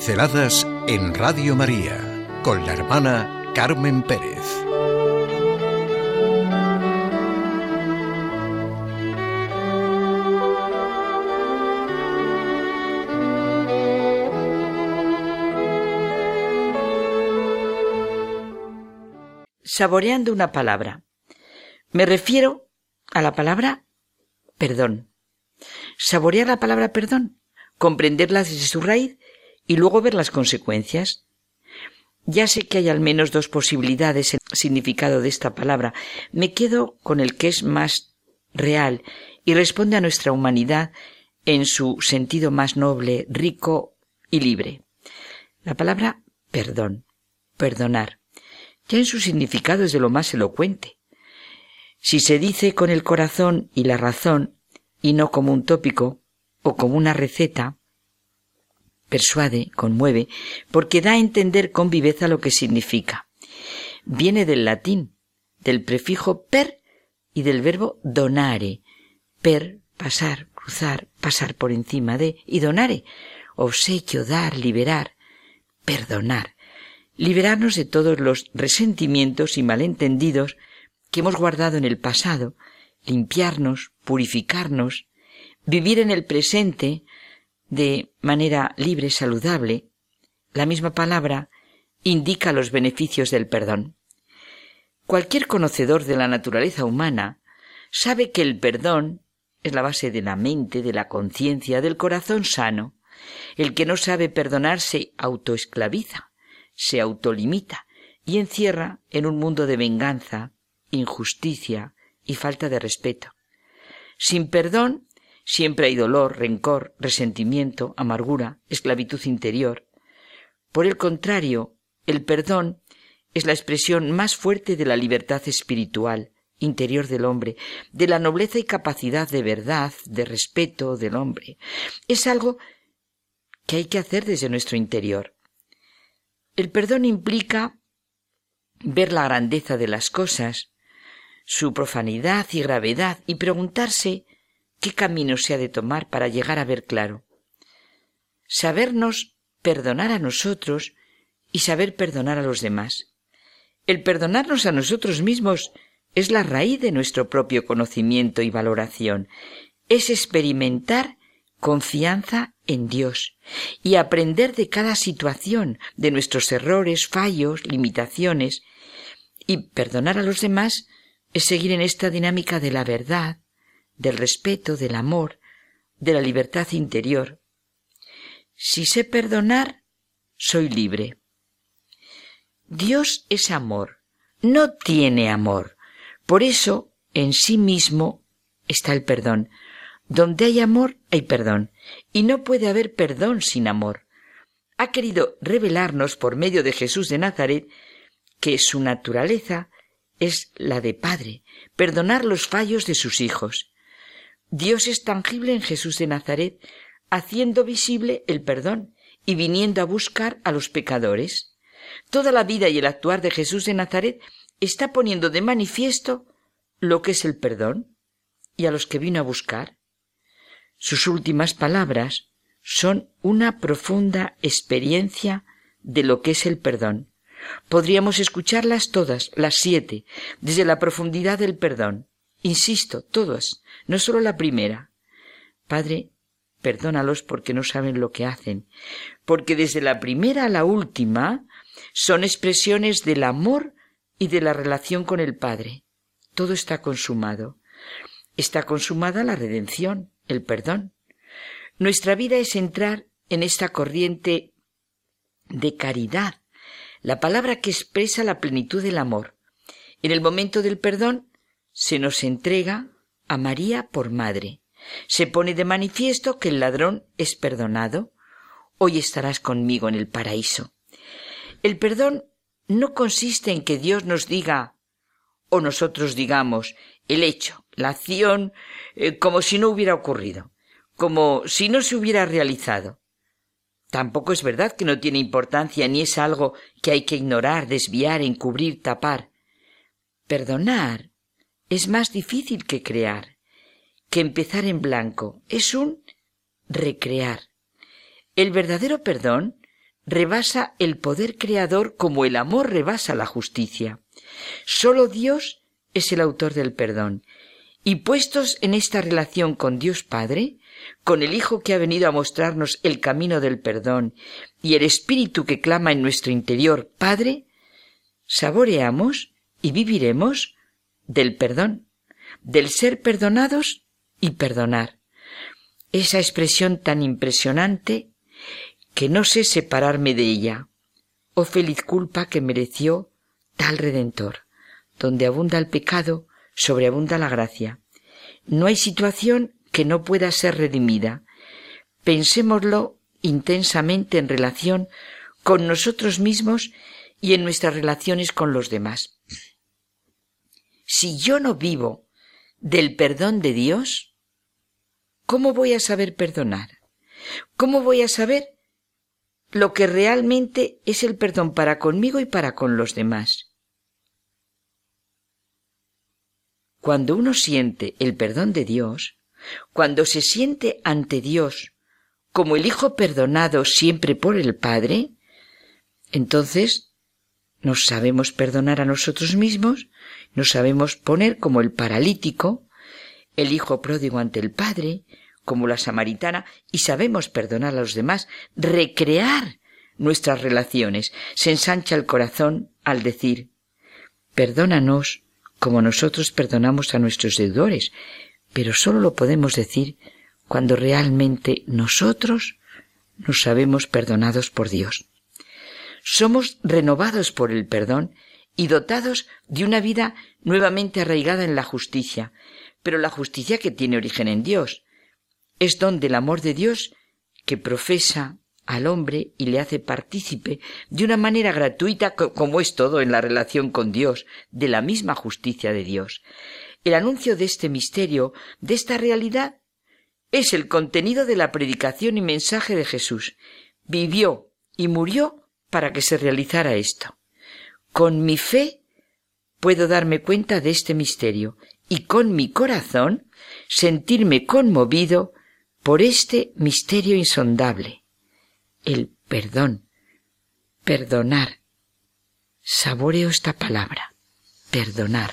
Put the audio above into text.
Pinceladas en Radio María con la hermana Carmen Pérez. Saboreando una palabra. Me refiero a la palabra perdón. Saborear la palabra perdón, comprenderla desde su raíz y luego ver las consecuencias. Ya sé que hay al menos dos posibilidades en el significado de esta palabra. Me quedo con el que es más real y responde a nuestra humanidad en su sentido más noble, rico y libre. La palabra perdón, perdonar, ya en su significado es de lo más elocuente. Si se dice con el corazón y la razón, y no como un tópico o como una receta, persuade, conmueve, porque da a entender con viveza lo que significa. Viene del latín, del prefijo per y del verbo donare. Per, pasar, cruzar, pasar por encima de, y donare, obsequio, dar, liberar, perdonar. Liberarnos de todos los resentimientos y malentendidos que hemos guardado en el pasado, limpiarnos, purificarnos, vivir en el presente, de manera libre, saludable, la misma palabra indica los beneficios del perdón. Cualquier conocedor de la naturaleza humana sabe que el perdón es la base de la mente, de la conciencia, del corazón sano. El que no sabe perdonar se autoesclaviza, se autolimita y encierra en un mundo de venganza, injusticia y falta de respeto. Sin perdón Siempre hay dolor, rencor, resentimiento, amargura, esclavitud interior. Por el contrario, el perdón es la expresión más fuerte de la libertad espiritual, interior del hombre, de la nobleza y capacidad de verdad, de respeto del hombre. Es algo que hay que hacer desde nuestro interior. El perdón implica ver la grandeza de las cosas, su profanidad y gravedad, y preguntarse qué camino se ha de tomar para llegar a ver claro. Sabernos perdonar a nosotros y saber perdonar a los demás. El perdonarnos a nosotros mismos es la raíz de nuestro propio conocimiento y valoración. Es experimentar confianza en Dios y aprender de cada situación, de nuestros errores, fallos, limitaciones. Y perdonar a los demás es seguir en esta dinámica de la verdad, del respeto, del amor, de la libertad interior. Si sé perdonar, soy libre. Dios es amor, no tiene amor. Por eso, en sí mismo está el perdón. Donde hay amor, hay perdón. Y no puede haber perdón sin amor. Ha querido revelarnos por medio de Jesús de Nazaret que su naturaleza es la de Padre, perdonar los fallos de sus hijos. Dios es tangible en Jesús de Nazaret, haciendo visible el perdón y viniendo a buscar a los pecadores. Toda la vida y el actuar de Jesús de Nazaret está poniendo de manifiesto lo que es el perdón y a los que vino a buscar. Sus últimas palabras son una profunda experiencia de lo que es el perdón. Podríamos escucharlas todas, las siete, desde la profundidad del perdón. Insisto, todas, no solo la primera. Padre, perdónalos porque no saben lo que hacen, porque desde la primera a la última son expresiones del amor y de la relación con el Padre. Todo está consumado. Está consumada la redención, el perdón. Nuestra vida es entrar en esta corriente de caridad, la palabra que expresa la plenitud del amor. En el momento del perdón se nos entrega a María por madre. Se pone de manifiesto que el ladrón es perdonado. Hoy estarás conmigo en el paraíso. El perdón no consiste en que Dios nos diga o nosotros digamos el hecho, la acción, eh, como si no hubiera ocurrido, como si no se hubiera realizado. Tampoco es verdad que no tiene importancia ni es algo que hay que ignorar, desviar, encubrir, tapar. Perdonar es más difícil que crear, que empezar en blanco. Es un recrear. El verdadero perdón rebasa el poder creador como el amor rebasa la justicia. Solo Dios es el autor del perdón. Y puestos en esta relación con Dios Padre, con el Hijo que ha venido a mostrarnos el camino del perdón y el Espíritu que clama en nuestro interior, Padre, saboreamos y viviremos del perdón, del ser perdonados y perdonar. Esa expresión tan impresionante que no sé separarme de ella. Oh feliz culpa que mereció tal Redentor. Donde abunda el pecado, sobreabunda la gracia. No hay situación que no pueda ser redimida. Pensémoslo intensamente en relación con nosotros mismos y en nuestras relaciones con los demás. Si yo no vivo del perdón de Dios, ¿cómo voy a saber perdonar? ¿Cómo voy a saber lo que realmente es el perdón para conmigo y para con los demás? Cuando uno siente el perdón de Dios, cuando se siente ante Dios como el Hijo perdonado siempre por el Padre, entonces nos sabemos perdonar a nosotros mismos, nos sabemos poner como el paralítico, el Hijo pródigo ante el Padre, como la samaritana, y sabemos perdonar a los demás, recrear nuestras relaciones. Se ensancha el corazón al decir, perdónanos como nosotros perdonamos a nuestros deudores, pero solo lo podemos decir cuando realmente nosotros nos sabemos perdonados por Dios. Somos renovados por el perdón y dotados de una vida nuevamente arraigada en la justicia, pero la justicia que tiene origen en Dios. Es don del amor de Dios que profesa al hombre y le hace partícipe de una manera gratuita como es todo en la relación con Dios, de la misma justicia de Dios. El anuncio de este misterio, de esta realidad, es el contenido de la predicación y mensaje de Jesús. Vivió y murió para que se realizara esto. Con mi fe puedo darme cuenta de este misterio y con mi corazón sentirme conmovido por este misterio insondable. El perdón. Perdonar. Saboreo esta palabra. Perdonar.